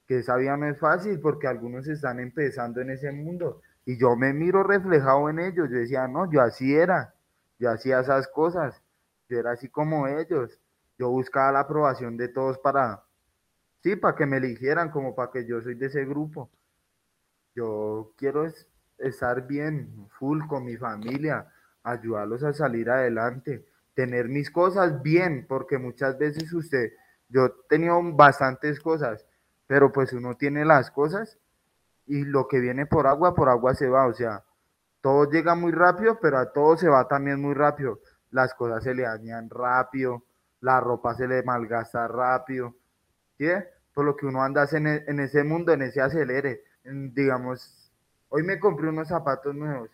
que esa vida no es fácil porque algunos están empezando en ese mundo y yo me miro reflejado en ellos, yo decía, no, yo así era, yo hacía esas cosas, yo era así como ellos, yo buscaba la aprobación de todos para, sí, para que me eligieran como para que yo soy de ese grupo. Yo quiero estar bien, full con mi familia, ayudarlos a salir adelante, tener mis cosas bien, porque muchas veces usted, yo tenido bastantes cosas, pero pues uno tiene las cosas y lo que viene por agua, por agua se va, o sea, todo llega muy rápido, pero a todo se va también muy rápido. Las cosas se le dañan rápido, la ropa se le malgasta rápido, ¿sí? Por lo que uno anda en, e, en ese mundo, en ese acelere, digamos, hoy me compré unos zapatos nuevos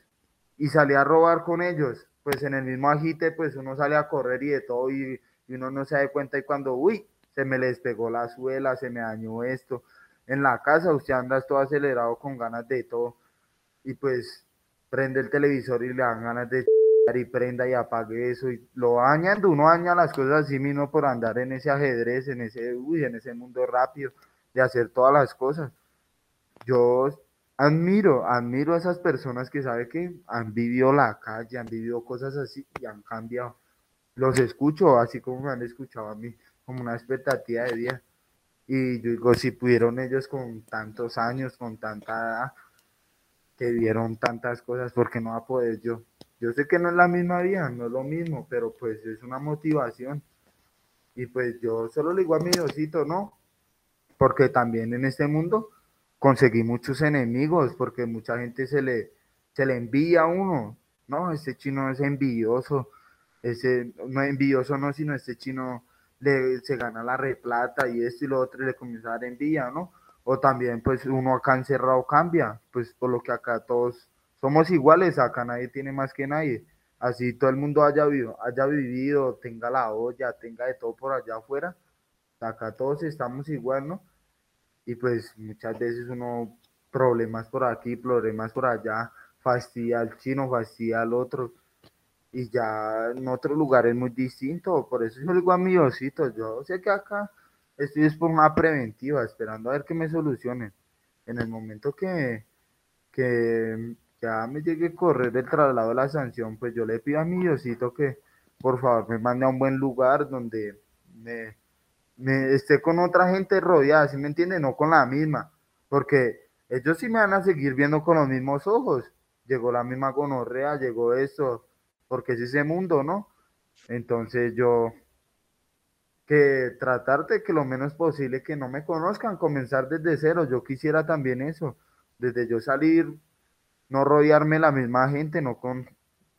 y salí a robar con ellos, pues en el mismo agite, pues uno sale a correr y de todo y, uno no se da cuenta y cuando, uy, se me le despegó la suela, se me dañó esto. En la casa usted anda todo acelerado con ganas de todo y pues prende el televisor y le dan ganas de y prenda y apague eso y lo dañan, uno daña las cosas así mismo por andar en ese ajedrez, en ese, uy, en ese mundo rápido de hacer todas las cosas yo admiro, admiro a esas personas que sabe que han vivido la calle, han vivido cosas así y han cambiado. Los escucho así como me han escuchado a mí, como una expectativa de vida. Y yo digo, si pudieron ellos con tantos años, con tanta edad, que vieron tantas cosas, ¿por qué no va a poder yo? Yo sé que no es la misma vida, no es lo mismo, pero pues es una motivación. Y pues yo solo le digo a mi Diosito, no, porque también en este mundo conseguí muchos enemigos porque mucha gente se le, se le envía a uno. No, este chino es envidioso. Ese, no envidioso no, sino este chino le, se gana la replata y esto y lo otro y le comienza a dar envidia, ¿no? O también pues uno acá encerrado cambia, pues por lo que acá todos somos iguales, acá nadie tiene más que nadie. Así todo el mundo haya vivido, haya vivido, tenga la olla, tenga de todo por allá afuera, acá todos estamos igual, ¿no? Y pues muchas veces uno problemas por aquí, problemas por allá, fastidia al chino, fastidia al otro y ya en otro lugar es muy distinto, por eso yo digo a mi Diosito, yo sé que acá estoy es por una preventiva, esperando a ver que me solucionen. En el momento que, que ya me llegue a correr el traslado de la sanción, pues yo le pido a mi Diosito que por favor me mande a un buen lugar donde me, me esté con otra gente rodeada, ¿sí me entiende? No con la misma, porque ellos sí me van a seguir viendo con los mismos ojos. Llegó la misma gonorrea, llegó eso, porque es ese mundo, ¿no? Entonces yo, que tratar de que lo menos posible que no me conozcan, comenzar desde cero, yo quisiera también eso, desde yo salir, no rodearme la misma gente, no con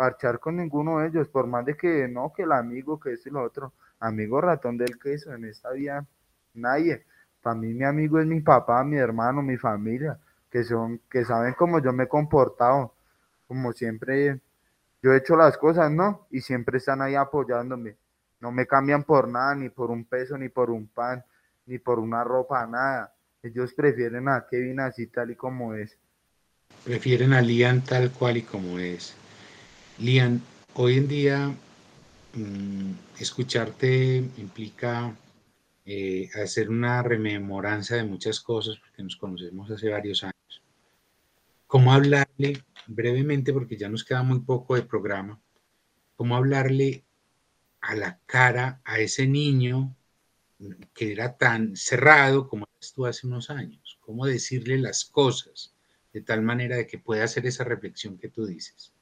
parchar con ninguno de ellos, por más de que no, que el amigo, que es el otro, amigo ratón del queso, en esta vida nadie. Para mí mi amigo es mi papá, mi hermano, mi familia, que son, que saben cómo yo me he comportado, como siempre yo he hecho las cosas, ¿no? Y siempre están ahí apoyándome. No me cambian por nada, ni por un peso, ni por un pan, ni por una ropa, nada. Ellos prefieren a Kevin así tal y como es. Prefieren a Lian tal cual y como es. Lian, hoy en día mm, escucharte implica eh, hacer una rememoranza de muchas cosas, porque nos conocemos hace varios años. ¿Cómo hablarle brevemente, porque ya nos queda muy poco de programa, cómo hablarle a la cara a ese niño que era tan cerrado como eras tú hace unos años? ¿Cómo decirle las cosas de tal manera de que pueda hacer esa reflexión que tú dices?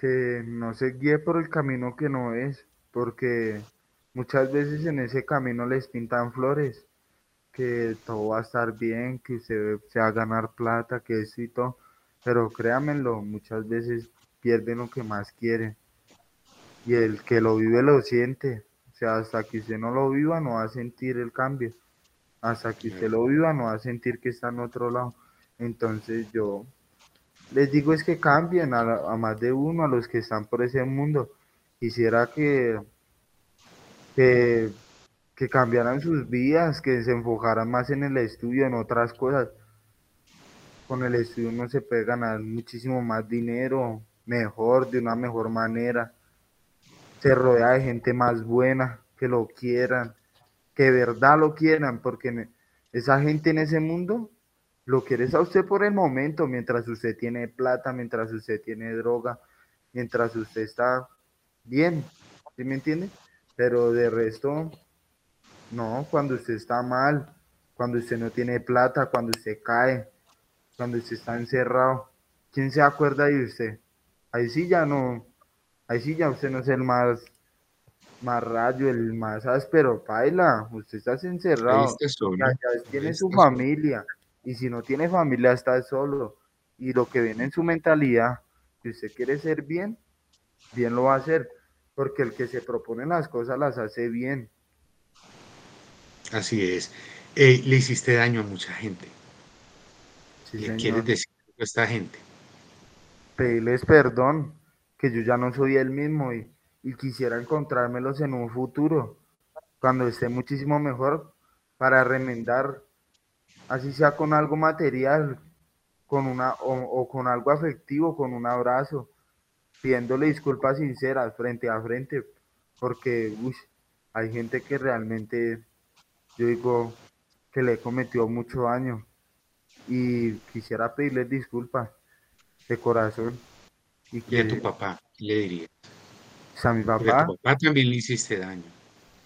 Que no se guíe por el camino que no es, porque muchas veces en ese camino les pintan flores, que todo va a estar bien, que se va a ganar plata, que eso y todo pero créanmelo, muchas veces pierden lo que más quieren. Y el que lo vive lo siente. O sea, hasta que usted no lo viva no va a sentir el cambio. Hasta que usted lo viva no va a sentir que está en otro lado. Entonces yo les digo es que cambien a, a más de uno, a los que están por ese mundo. Quisiera que, que, que cambiaran sus vidas, que se enfocaran más en el estudio, en otras cosas con el estudio uno se puede ganar muchísimo más dinero, mejor, de una mejor manera. Se rodea de gente más buena, que lo quieran, que de verdad lo quieran, porque esa gente en ese mundo lo quiere a usted por el momento, mientras usted tiene plata, mientras usted tiene droga, mientras usted está bien, ¿sí me entiende? Pero de resto, no, cuando usted está mal, cuando usted no tiene plata, cuando usted cae, cuando usted está encerrado, ¿quién se acuerda de usted? Ahí sí ya no, ahí sí ya usted no es el más, más rayo, el más áspero, paila, usted está encerrado, ya, tiene su familia, y si no tiene familia está solo, y lo que viene en su mentalidad, si usted quiere ser bien, bien lo va a hacer, porque el que se propone las cosas las hace bien. Así es. Eh, le hiciste daño a mucha gente. ¿Qué quieres decir a esta gente? Pedirles perdón, que yo ya no soy el mismo y, quisiera encontrármelos en un futuro, cuando esté muchísimo mejor, para remendar, así sea con algo material, con una, o, con algo afectivo, con un abrazo, pidiéndole disculpas sinceras frente a frente, porque hay gente que realmente, yo digo, que le cometió mucho daño y quisiera pedirles disculpas de corazón. Y, que, a tu papá le diría? A mi papá. a tu papá también le hiciste daño.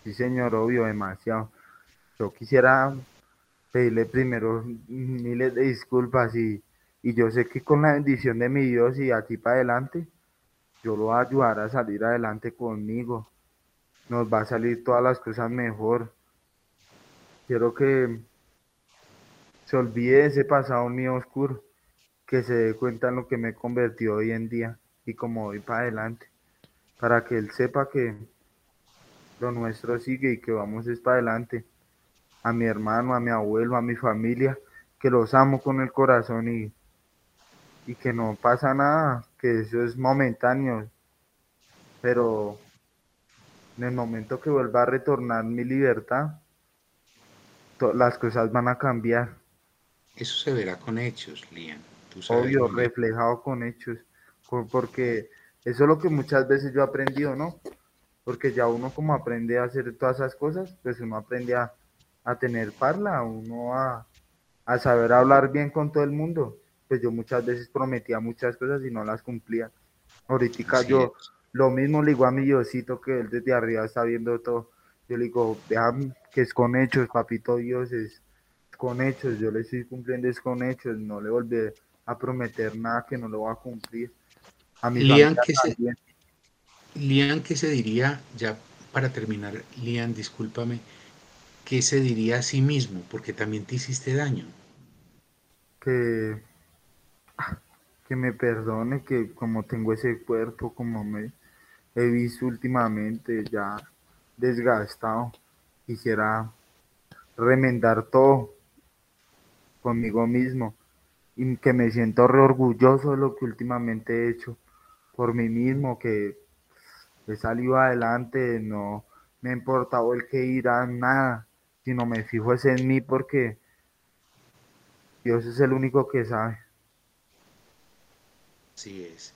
Sí, señor, obvio, demasiado. Yo quisiera pedirle primero miles de disculpas y, y yo sé que con la bendición de mi Dios y aquí para adelante, yo lo voy a ayudar a salir adelante conmigo. Nos va a salir todas las cosas mejor. Quiero que se olvide ese pasado mío oscuro, que se dé cuenta en lo que me he hoy en día y como voy para adelante, para que él sepa que lo nuestro sigue y que vamos es para adelante. A mi hermano, a mi abuelo, a mi familia, que los amo con el corazón y, y que no pasa nada, que eso es momentáneo, pero en el momento que vuelva a retornar mi libertad, las cosas van a cambiar eso se verá con hechos, Lian. Obvio, reflejado con hechos, porque eso es lo que muchas veces yo he aprendido, ¿no? Porque ya uno como aprende a hacer todas esas cosas, pues uno aprende a, tener parla, uno a, a saber hablar bien con todo el mundo. Pues yo muchas veces prometía muchas cosas y no las cumplía. Ahorita yo lo mismo le digo a mi Diosito que él desde arriba está viendo todo. Yo le digo, vean que es con hechos, papito Dios, es con hechos. Yo le estoy cumpliendo es con hechos. No le volveré a prometer nada que no lo va a cumplir. A mi Lian, ¿qué se, Lian, ¿qué se diría, ya para terminar, Lian, discúlpame, ¿qué se diría a sí mismo? Porque también te hiciste daño. Que, que me perdone, que como tengo ese cuerpo, como me he visto últimamente ya desgastado, quisiera remendar todo conmigo mismo y que me siento re orgulloso de lo que últimamente he hecho por mí mismo, que he salido adelante, no me ha importado el que irá, nada, sino me fijo es en mí porque Dios es el único que sabe. Así es.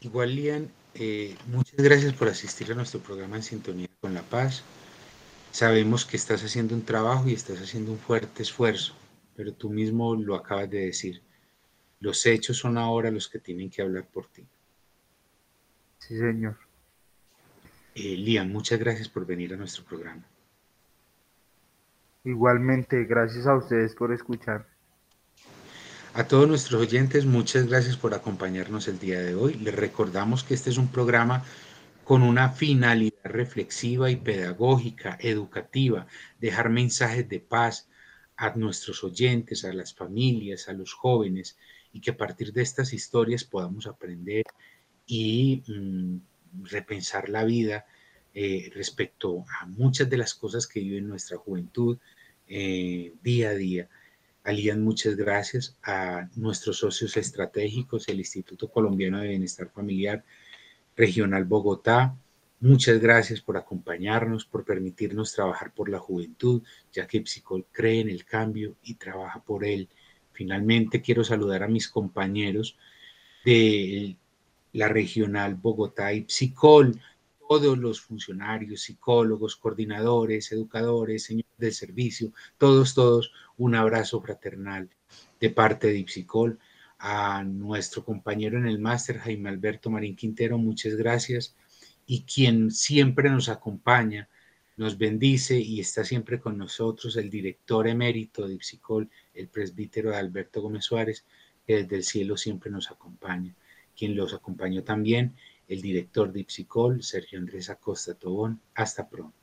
Igual, Lian, eh, muchas gracias por asistir a nuestro programa en Sintonía con la Paz. Sabemos que estás haciendo un trabajo y estás haciendo un fuerte esfuerzo, pero tú mismo lo acabas de decir. Los hechos son ahora los que tienen que hablar por ti. Sí, señor. Eh, Lian, muchas gracias por venir a nuestro programa. Igualmente, gracias a ustedes por escuchar. A todos nuestros oyentes, muchas gracias por acompañarnos el día de hoy. Les recordamos que este es un programa con una finalidad reflexiva y pedagógica, educativa, dejar mensajes de paz a nuestros oyentes, a las familias, a los jóvenes, y que a partir de estas historias podamos aprender y mm, repensar la vida eh, respecto a muchas de las cosas que vive nuestra juventud eh, día a día. Alían, muchas gracias a nuestros socios estratégicos, el Instituto Colombiano de Bienestar Familiar Regional Bogotá. Muchas gracias por acompañarnos, por permitirnos trabajar por la juventud, ya que Psicol cree en el cambio y trabaja por él. Finalmente, quiero saludar a mis compañeros de la Regional Bogotá y Psicol, todos los funcionarios, psicólogos, coordinadores, educadores, señores del servicio, todos, todos, un abrazo fraternal de parte de Ipsicol. A nuestro compañero en el máster, Jaime Alberto Marín Quintero, muchas gracias. Y quien siempre nos acompaña, nos bendice y está siempre con nosotros, el director emérito de Ipsicol, el presbítero Alberto Gómez Suárez, que desde el cielo siempre nos acompaña. Quien los acompañó también el director de Ipsicol, Sergio Andrés Acosta Tobón. Hasta pronto.